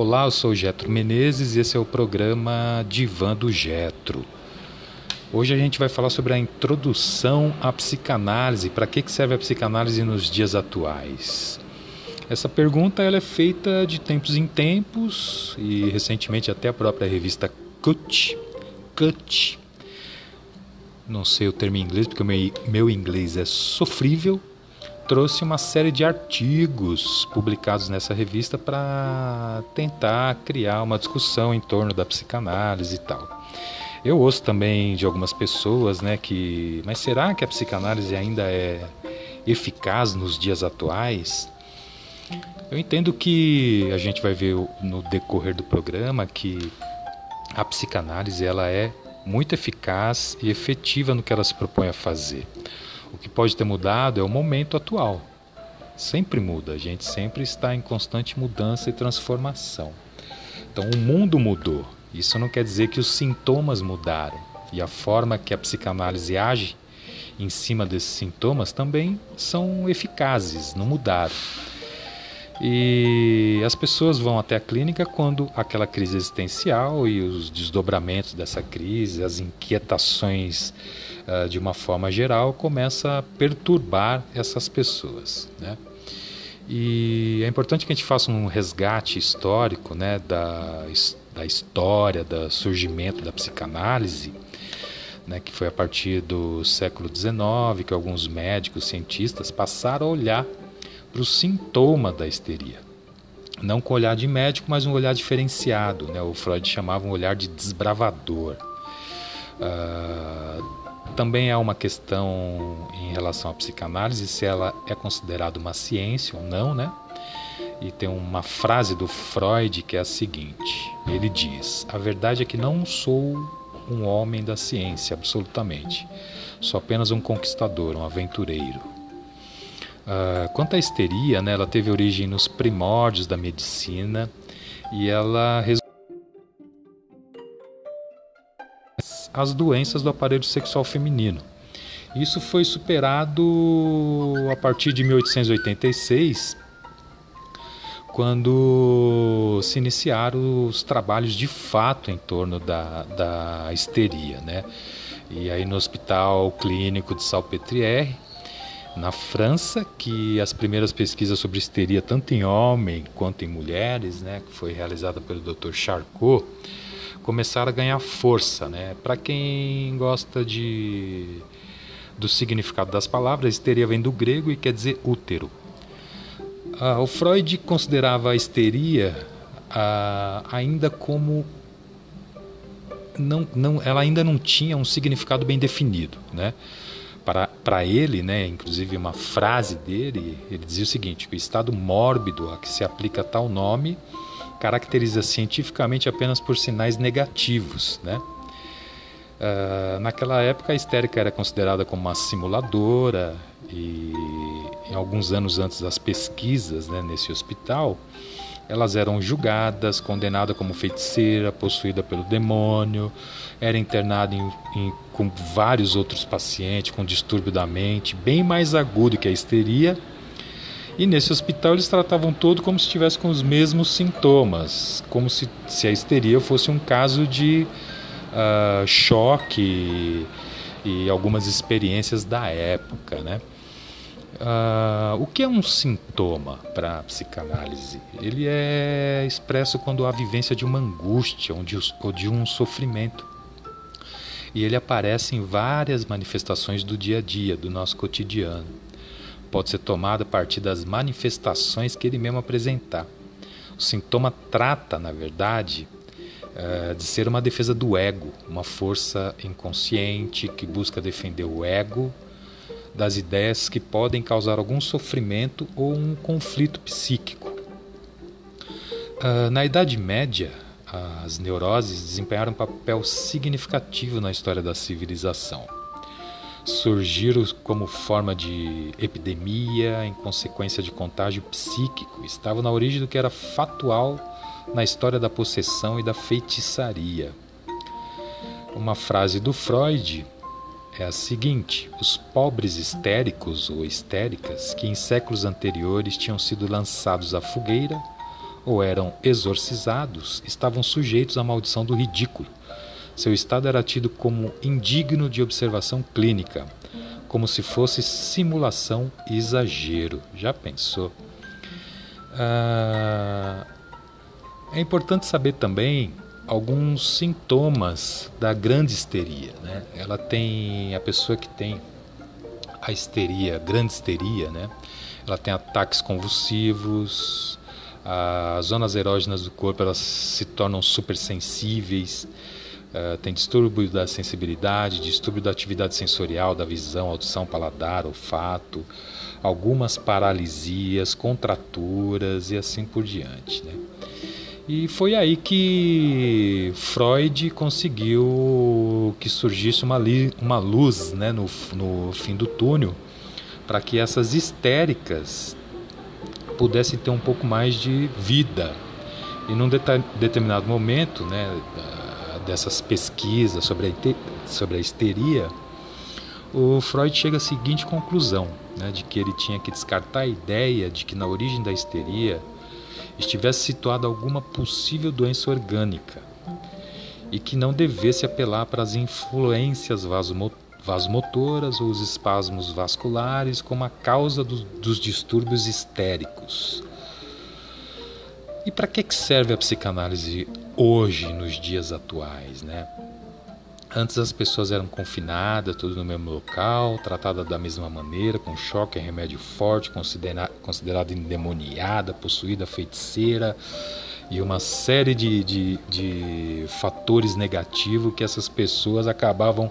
Olá, eu sou Getro Menezes e esse é o programa Divã do Getro. Hoje a gente vai falar sobre a introdução à psicanálise. Para que serve a psicanálise nos dias atuais? Essa pergunta ela é feita de tempos em tempos e recentemente até a própria revista Cut, Cut, não sei o termo em inglês porque meu, meu inglês é sofrível, trouxe uma série de artigos publicados nessa revista para tentar criar uma discussão em torno da psicanálise e tal. Eu ouço também de algumas pessoas, né, que, mas será que a psicanálise ainda é eficaz nos dias atuais? Eu entendo que a gente vai ver no decorrer do programa que a psicanálise ela é muito eficaz e efetiva no que ela se propõe a fazer. O que pode ter mudado é o momento atual. Sempre muda, a gente sempre está em constante mudança e transformação. Então o mundo mudou. Isso não quer dizer que os sintomas mudaram e a forma que a psicanálise age em cima desses sintomas também são eficazes, não mudaram. E as pessoas vão até a clínica quando aquela crise existencial e os desdobramentos dessa crise, as inquietações uh, de uma forma geral, começa a perturbar essas pessoas. Né? E é importante que a gente faça um resgate histórico né, da, da história, do surgimento da psicanálise, né, que foi a partir do século XIX que alguns médicos, cientistas passaram a olhar para o sintoma da histeria. Não com olhar de médico, mas um olhar diferenciado. Né? O Freud chamava um olhar de desbravador. Uh, também há uma questão em relação à psicanálise, se ela é considerada uma ciência ou não, né? E tem uma frase do Freud que é a seguinte: ele diz, a verdade é que não sou um homem da ciência, absolutamente. Sou apenas um conquistador, um aventureiro. Uh, quanto à histeria, né, ela teve origem nos primórdios da medicina e ela as doenças do aparelho sexual feminino. Isso foi superado a partir de 1886, quando se iniciaram os trabalhos de fato em torno da, da histeria. Né? E aí no Hospital Clínico de Salpêtrière, na França, que as primeiras pesquisas sobre histeria, tanto em homem quanto em mulheres, né, que foi realizada pelo Dr. Charcot, começaram a ganhar força. Né? Para quem gosta de do significado das palavras, histeria vem do grego e quer dizer útero. Ah, o Freud considerava a histeria ah, ainda como não, não, ela ainda não tinha um significado bem definido, né? Para ele, né, inclusive uma frase dele, ele dizia o seguinte: o estado mórbido a que se aplica tal nome caracteriza cientificamente apenas por sinais negativos, né? Uh, naquela época a histérica era considerada como uma simuladora e em alguns anos antes das pesquisas né, nesse hospital elas eram julgadas, condenadas como feiticeira, possuída pelo demônio, era internada em, em, com vários outros pacientes com distúrbio da mente, bem mais agudo que a histeria. E nesse hospital eles tratavam todo como se estivesse com os mesmos sintomas, como se, se a histeria fosse um caso de uh, choque e algumas experiências da época, né? Uh, o que é um sintoma para a psicanálise? Ele é expresso quando há vivência de uma angústia ou de um sofrimento. E ele aparece em várias manifestações do dia a dia, do nosso cotidiano. Pode ser tomado a partir das manifestações que ele mesmo apresentar. O sintoma trata, na verdade, uh, de ser uma defesa do ego, uma força inconsciente que busca defender o ego das ideias que podem causar algum sofrimento ou um conflito psíquico. Uh, na Idade Média, as neuroses desempenharam um papel significativo na história da civilização. Surgiram como forma de epidemia em consequência de contágio psíquico, estavam na origem do que era fatual na história da possessão e da feitiçaria. Uma frase do Freud é a seguinte: os pobres histéricos ou histéricas que em séculos anteriores tinham sido lançados à fogueira ou eram exorcizados, estavam sujeitos à maldição do ridículo. Seu estado era tido como indigno de observação clínica, como se fosse simulação e exagero. Já pensou? Ah, é importante saber também alguns sintomas da grande histeria. Né? Ela tem a pessoa que tem a histeria, grande histeria, né? Ela tem ataques convulsivos, as zonas erógenas do corpo elas se tornam supersensíveis, uh, tem distúrbio da sensibilidade, distúrbio da atividade sensorial, da visão, audição, paladar, olfato, algumas paralisias, contraturas e assim por diante, né? E foi aí que Freud conseguiu que surgisse uma, li, uma luz né, no, no fim do túnel para que essas histéricas pudessem ter um pouco mais de vida. E num determinado momento né, dessas pesquisas sobre a, sobre a histeria, o Freud chega à seguinte conclusão, né, de que ele tinha que descartar a ideia de que na origem da histeria estivesse situada alguma possível doença orgânica e que não devesse apelar para as influências vasomotoras ou os espasmos vasculares como a causa do, dos distúrbios histéricos. E para que serve a psicanálise hoje, nos dias atuais, né? Antes as pessoas eram confinadas, tudo no mesmo local, tratadas da mesma maneira, com choque, remédio forte, considera considerada endemoniada, possuída feiticeira e uma série de, de, de fatores negativos que essas pessoas acabavam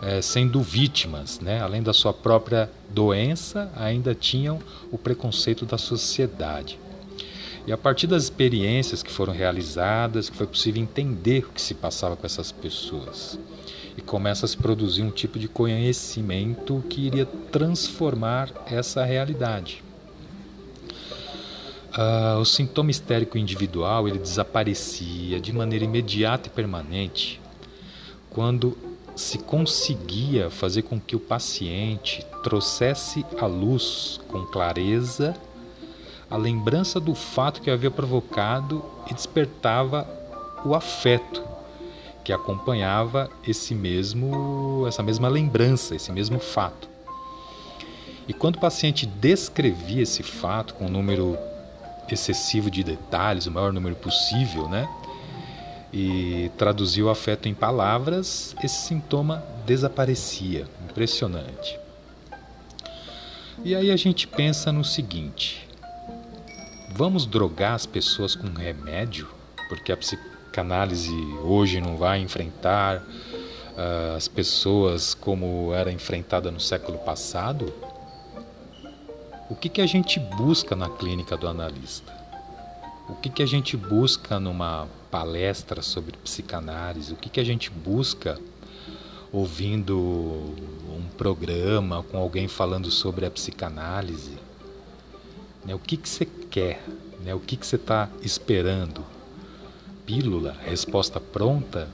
é, sendo vítimas, né? além da sua própria doença, ainda tinham o preconceito da sociedade. E a partir das experiências que foram realizadas, foi possível entender o que se passava com essas pessoas. E começa a se produzir um tipo de conhecimento que iria transformar essa realidade. Uh, o sintoma histérico individual ele desaparecia de maneira imediata e permanente quando se conseguia fazer com que o paciente trouxesse à luz com clareza a lembrança do fato que havia provocado e despertava o afeto que acompanhava esse mesmo essa mesma lembrança, esse mesmo fato. E quando o paciente descrevia esse fato com um número excessivo de detalhes, o maior número possível, né? E traduzia o afeto em palavras, esse sintoma desaparecia. Impressionante. E aí a gente pensa no seguinte: Vamos drogar as pessoas com remédio? Porque a psicanálise hoje não vai enfrentar uh, as pessoas como era enfrentada no século passado? O que, que a gente busca na clínica do analista? O que, que a gente busca numa palestra sobre psicanálise? O que, que a gente busca ouvindo um programa com alguém falando sobre a psicanálise? Né? O que, que você quer? Né? O que, que você está esperando? Pílula? Resposta pronta?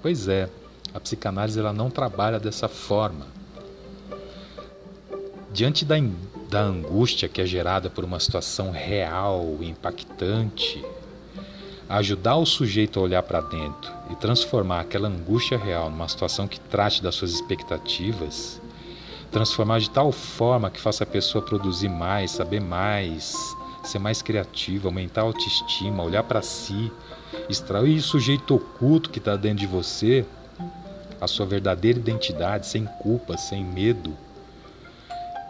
Pois é, a psicanálise ela não trabalha dessa forma. Diante da, da angústia que é gerada por uma situação real impactante, ajudar o sujeito a olhar para dentro e transformar aquela angústia real numa situação que trate das suas expectativas transformar de tal forma que faça a pessoa produzir mais, saber mais, ser mais criativa, aumentar a autoestima, olhar para si, extrair o sujeito oculto que está dentro de você, a sua verdadeira identidade, sem culpa, sem medo.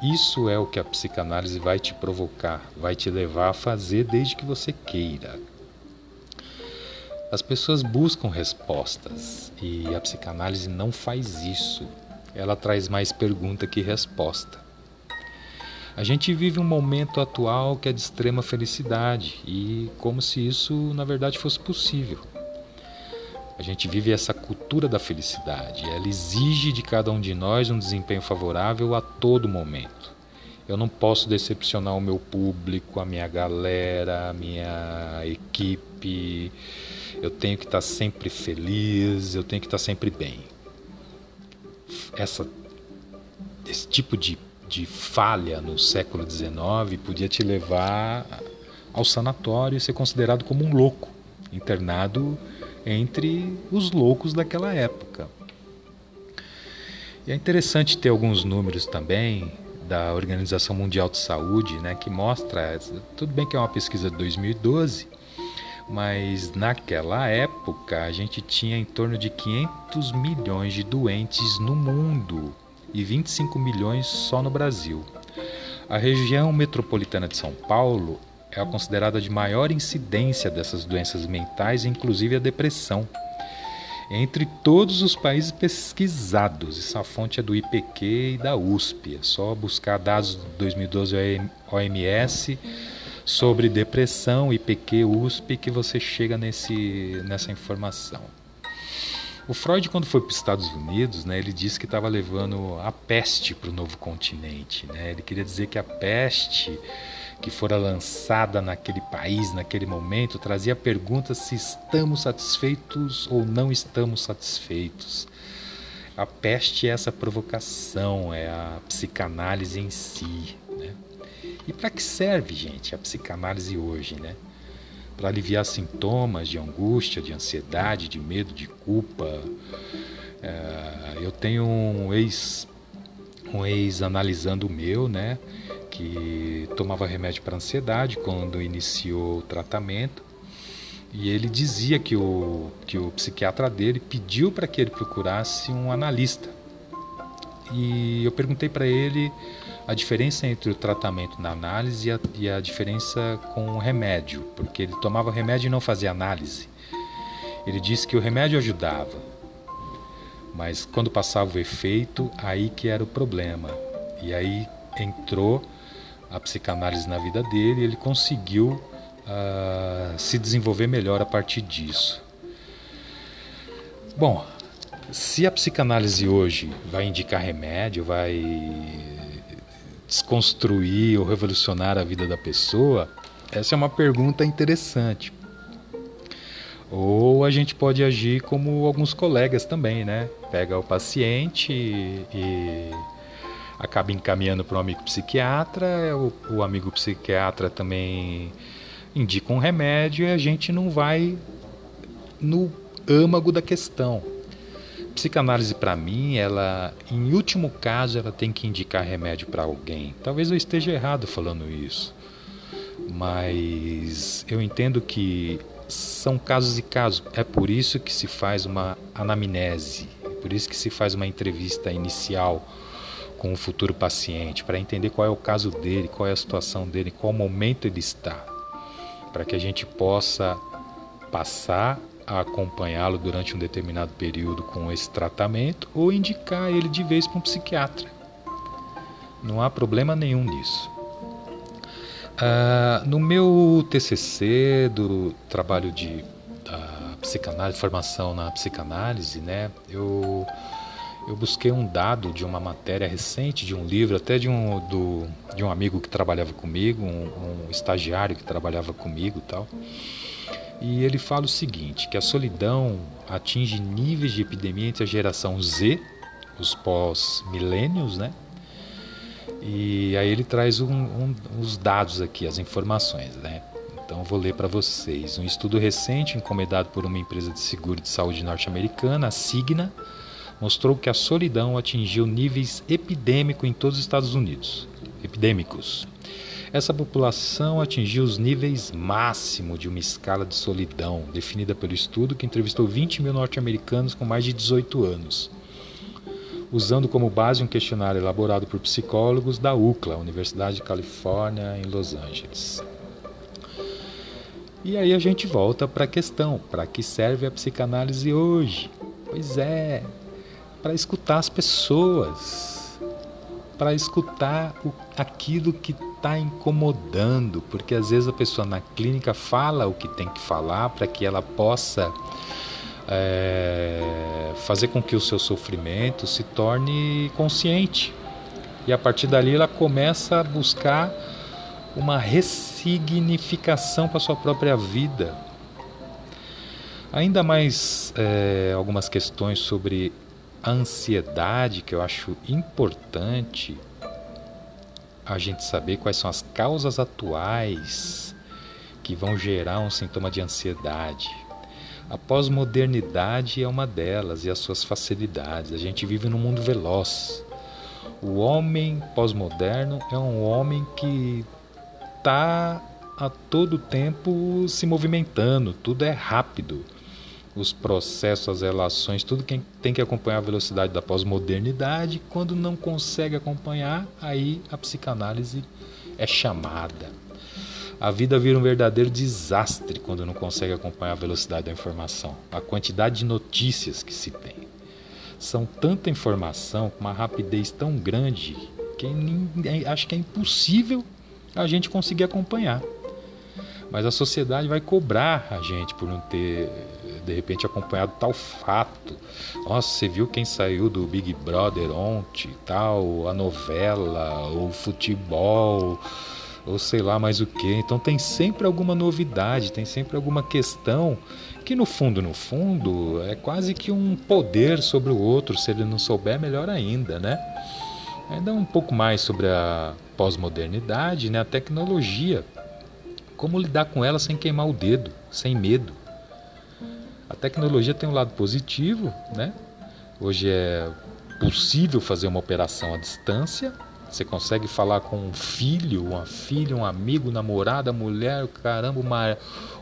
Isso é o que a psicanálise vai te provocar, vai te levar a fazer desde que você queira. As pessoas buscam respostas e a psicanálise não faz isso ela traz mais pergunta que resposta. A gente vive um momento atual que é de extrema felicidade e como se isso na verdade fosse possível. A gente vive essa cultura da felicidade, ela exige de cada um de nós um desempenho favorável a todo momento. Eu não posso decepcionar o meu público, a minha galera, a minha equipe. Eu tenho que estar sempre feliz, eu tenho que estar sempre bem essa, esse tipo de, de falha no século XIX podia te levar ao sanatório e ser considerado como um louco, internado entre os loucos daquela época. E é interessante ter alguns números também da Organização Mundial de Saúde, né, que mostra, tudo bem que é uma pesquisa de 2012, mas naquela época a gente tinha em torno de 500 milhões de doentes no mundo e 25 milhões só no Brasil. A região metropolitana de São Paulo é considerada de maior incidência dessas doenças mentais, inclusive a depressão. Entre todos os países pesquisados, essa fonte é do IPQ e da USP. É só buscar dados de 2012 OMS sobre depressão, IPQ, USP, que você chega nesse, nessa informação. O Freud, quando foi para os Estados Unidos, né, ele disse que estava levando a peste para o novo continente. Né? Ele queria dizer que a peste que fora lançada naquele país, naquele momento, trazia perguntas se estamos satisfeitos ou não estamos satisfeitos. A peste é essa provocação, é a psicanálise em si. E para que serve, gente, a psicanálise hoje? Né? para aliviar sintomas de angústia, de ansiedade, de medo, de culpa. É, eu tenho um ex um ex analisando o meu, né, que tomava remédio para ansiedade quando iniciou o tratamento. E ele dizia que o, que o psiquiatra dele pediu para que ele procurasse um analista. E eu perguntei para ele a diferença entre o tratamento na análise e a, e a diferença com o remédio, porque ele tomava remédio e não fazia análise. Ele disse que o remédio ajudava, mas quando passava o efeito, aí que era o problema. E aí entrou a psicanálise na vida dele e ele conseguiu uh, se desenvolver melhor a partir disso. Bom, se a psicanálise hoje vai indicar remédio, vai desconstruir ou revolucionar a vida da pessoa? Essa é uma pergunta interessante. Ou a gente pode agir como alguns colegas também, né? Pega o paciente e acaba encaminhando para um amigo psiquiatra, o, o amigo psiquiatra também indica um remédio e a gente não vai no âmago da questão. Psicanálise para mim, ela, em último caso, ela tem que indicar remédio para alguém. Talvez eu esteja errado falando isso, mas eu entendo que são casos e casos. É por isso que se faz uma anamnese, é por isso que se faz uma entrevista inicial com o futuro paciente para entender qual é o caso dele, qual é a situação dele, qual momento ele está, para que a gente possa passar a acompanhá-lo durante um determinado período com esse tratamento ou indicar ele de vez para um psiquiatra. Não há problema nenhum nisso. Ah, no meu TCC do trabalho de psicanálise, formação na psicanálise, né, eu, eu busquei um dado de uma matéria recente, de um livro, até de um, do, de um amigo que trabalhava comigo, um, um estagiário que trabalhava comigo tal. E ele fala o seguinte, que a solidão atinge níveis de epidemia entre a geração Z, os pós-milênios, né? E aí ele traz um, um, os dados aqui, as informações, né? Então vou ler para vocês. Um estudo recente encomendado por uma empresa de seguro de saúde norte-americana, a Cigna, mostrou que a solidão atingiu níveis epidêmicos em todos os Estados Unidos. Epidêmicos. Essa população atingiu os níveis máximos de uma escala de solidão, definida pelo estudo que entrevistou 20 mil norte-americanos com mais de 18 anos, usando como base um questionário elaborado por psicólogos da UCLA, Universidade de Califórnia, em Los Angeles. E aí a gente volta para a questão: para que serve a psicanálise hoje? Pois é, para escutar as pessoas, para escutar aquilo que está incomodando, porque às vezes a pessoa na clínica fala o que tem que falar para que ela possa é, fazer com que o seu sofrimento se torne consciente. E a partir dali ela começa a buscar uma ressignificação para sua própria vida. Ainda mais é, algumas questões sobre a ansiedade que eu acho importante a gente saber quais são as causas atuais que vão gerar um sintoma de ansiedade. A pós-modernidade é uma delas e as suas facilidades. A gente vive num mundo veloz. O homem pós-moderno é um homem que está a todo tempo se movimentando, tudo é rápido. Os processos, as relações, tudo quem tem que acompanhar a velocidade da pós-modernidade. Quando não consegue acompanhar, aí a psicanálise é chamada. A vida vira um verdadeiro desastre quando não consegue acompanhar a velocidade da informação, a quantidade de notícias que se tem. São tanta informação com uma rapidez tão grande que nem, acho que é impossível a gente conseguir acompanhar. Mas a sociedade vai cobrar a gente por não ter, de repente, acompanhado tal fato. Nossa, você viu quem saiu do Big Brother ontem, tal, a novela, o futebol, ou sei lá mais o que. Então tem sempre alguma novidade, tem sempre alguma questão que no fundo, no fundo, é quase que um poder sobre o outro. Se ele não souber, melhor ainda, né? Ainda um pouco mais sobre a pós-modernidade, né? A tecnologia como lidar com ela sem queimar o dedo, sem medo. A tecnologia tem um lado positivo, né? Hoje é possível fazer uma operação à distância. Você consegue falar com um filho, uma filha, um amigo, namorada, mulher, caramba,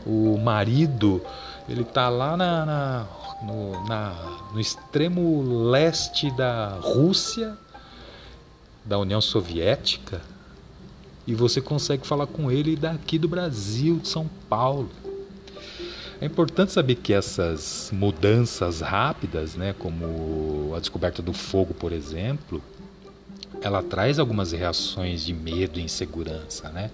o marido, ele está lá na, na, no, na, no extremo leste da Rússia, da União Soviética, e você consegue falar com ele daqui do Brasil, de São Paulo. É importante saber que essas mudanças rápidas, né, como a descoberta do fogo, por exemplo, ela traz algumas reações de medo e insegurança, né?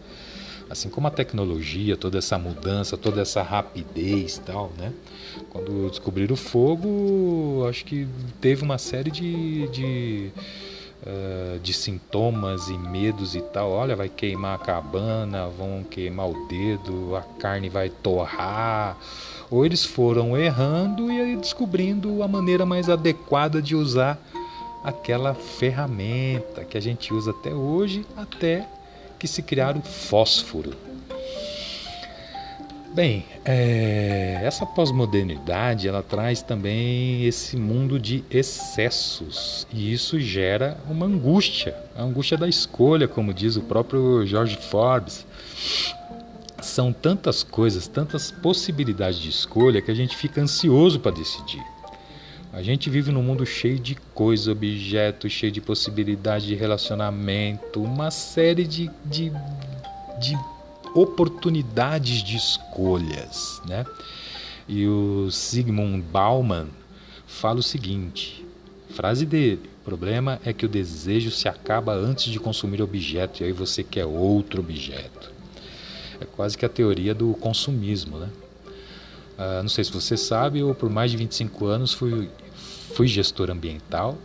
Assim como a tecnologia, toda essa mudança, toda essa rapidez, tal, né? Quando descobriram o fogo, acho que teve uma série de, de uh, de sintomas e medos e tal. Olha, vai queimar a cabana, vão queimar o dedo, a carne vai torrar. Ou eles foram errando e descobrindo a maneira mais adequada de usar aquela ferramenta que a gente usa até hoje, até que se criar o fósforo. Bem, é, essa pós-modernidade ela traz também esse mundo de excessos e isso gera uma angústia, a angústia da escolha, como diz o próprio George Forbes. São tantas coisas, tantas possibilidades de escolha que a gente fica ansioso para decidir. A gente vive num mundo cheio de coisas, objetos, cheio de possibilidades de relacionamento, uma série de, de, de oportunidades de escolhas, né? E o Sigmund Bauman fala o seguinte, frase dele: o problema é que o desejo se acaba antes de consumir objeto e aí você quer outro objeto. É quase que a teoria do consumismo, né? Ah, não sei se você sabe, eu por mais de 25 anos fui, fui gestor ambiental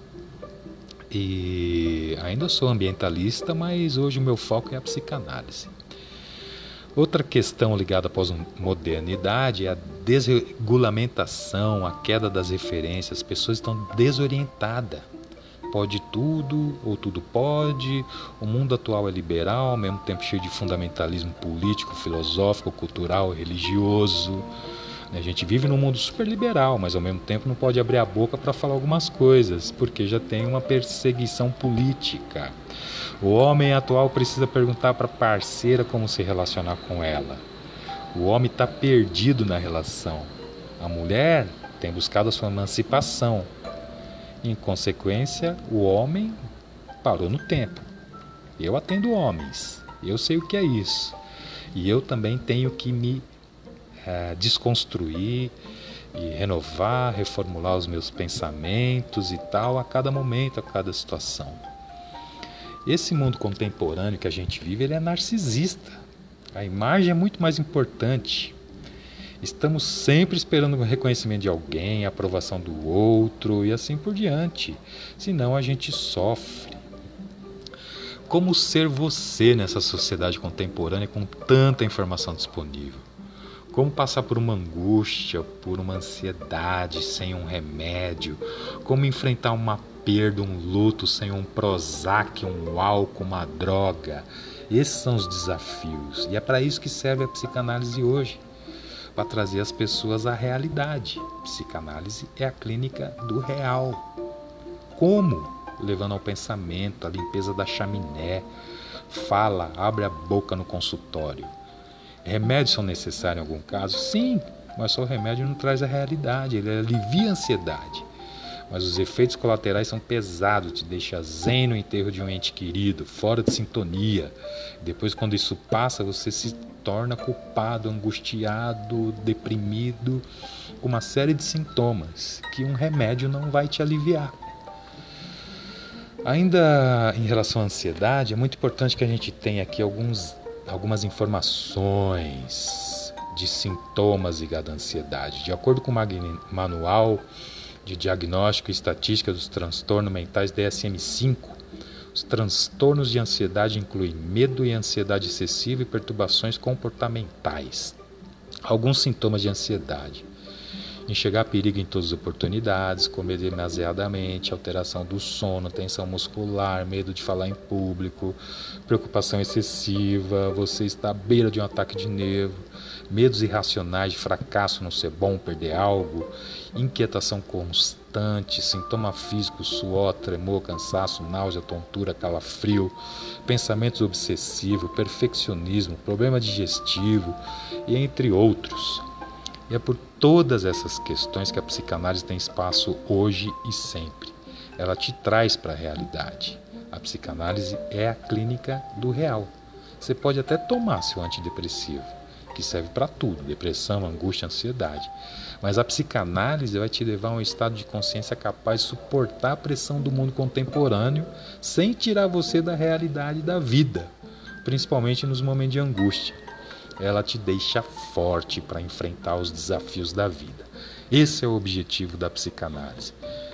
e ainda sou ambientalista, mas hoje o meu foco é a psicanálise. Outra questão ligada à pós-modernidade é a desregulamentação, a queda das referências. As pessoas estão desorientadas. Pode tudo, ou tudo pode. O mundo atual é liberal, ao mesmo tempo cheio de fundamentalismo político, filosófico, cultural, religioso. A gente vive num mundo super liberal, mas ao mesmo tempo não pode abrir a boca para falar algumas coisas, porque já tem uma perseguição política. O homem atual precisa perguntar para a parceira como se relacionar com ela. O homem está perdido na relação. A mulher tem buscado a sua emancipação. Em consequência, o homem parou no tempo. Eu atendo homens, eu sei o que é isso. E eu também tenho que me é, desconstruir e renovar, reformular os meus pensamentos e tal a cada momento, a cada situação. Esse mundo contemporâneo que a gente vive, ele é narcisista. A imagem é muito mais importante. Estamos sempre esperando o reconhecimento de alguém, a aprovação do outro e assim por diante. Senão a gente sofre. Como ser você nessa sociedade contemporânea com tanta informação disponível? Como passar por uma angústia, por uma ansiedade sem um remédio? Como enfrentar uma perda, um luto sem um Prozac, um álcool, uma droga? Esses são os desafios. E é para isso que serve a psicanálise hoje para trazer as pessoas à realidade. Psicanálise é a clínica do real. Como? Levando ao pensamento, a limpeza da chaminé, fala, abre a boca no consultório. Remédios são necessários em algum caso? Sim, mas só o remédio não traz a realidade, ele alivia a ansiedade. Mas os efeitos colaterais são pesados, te deixa zen no enterro de um ente querido, fora de sintonia. Depois, quando isso passa, você se torna culpado, angustiado, deprimido, com uma série de sintomas que um remédio não vai te aliviar. Ainda em relação à ansiedade, é muito importante que a gente tenha aqui alguns, algumas informações de sintomas ligados à ansiedade. De acordo com o Manual de Diagnóstico e Estatística dos Transtornos Mentais DSM-5, os transtornos de ansiedade incluem medo e ansiedade excessiva e perturbações comportamentais. Alguns sintomas de ansiedade: enxergar perigo em todas as oportunidades, comer demasiadamente, alteração do sono, tensão muscular, medo de falar em público, preocupação excessiva, você está à beira de um ataque de nervo, medos irracionais de fracasso, não ser bom, perder algo, inquietação constante, sintoma físico, suor, tremor, cansaço, náusea, tontura, calafrio, pensamentos obsessivos, perfeccionismo, problema digestivo e entre outros. E é por todas essas questões que a psicanálise tem espaço hoje e sempre. Ela te traz para a realidade. A psicanálise é a clínica do real. Você pode até tomar seu antidepressivo, que serve para tudo: depressão, angústia, ansiedade. Mas a psicanálise vai te levar a um estado de consciência capaz de suportar a pressão do mundo contemporâneo sem tirar você da realidade da vida, principalmente nos momentos de angústia ela te deixa forte para enfrentar os desafios da vida. Esse é o objetivo da psicanálise.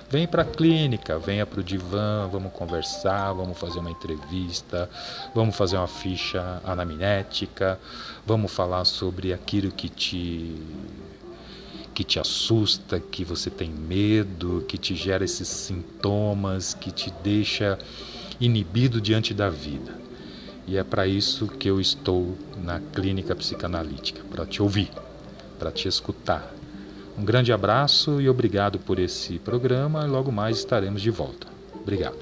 Vem para a clínica, venha para o divã, vamos conversar, vamos fazer uma entrevista, vamos fazer uma ficha anamnética, vamos falar sobre aquilo que te que te assusta, que você tem medo, que te gera esses sintomas, que te deixa inibido diante da vida. E é para isso que eu estou na clínica psicanalítica para te ouvir, para te escutar. Um grande abraço e obrigado por esse programa. Logo mais estaremos de volta. Obrigado.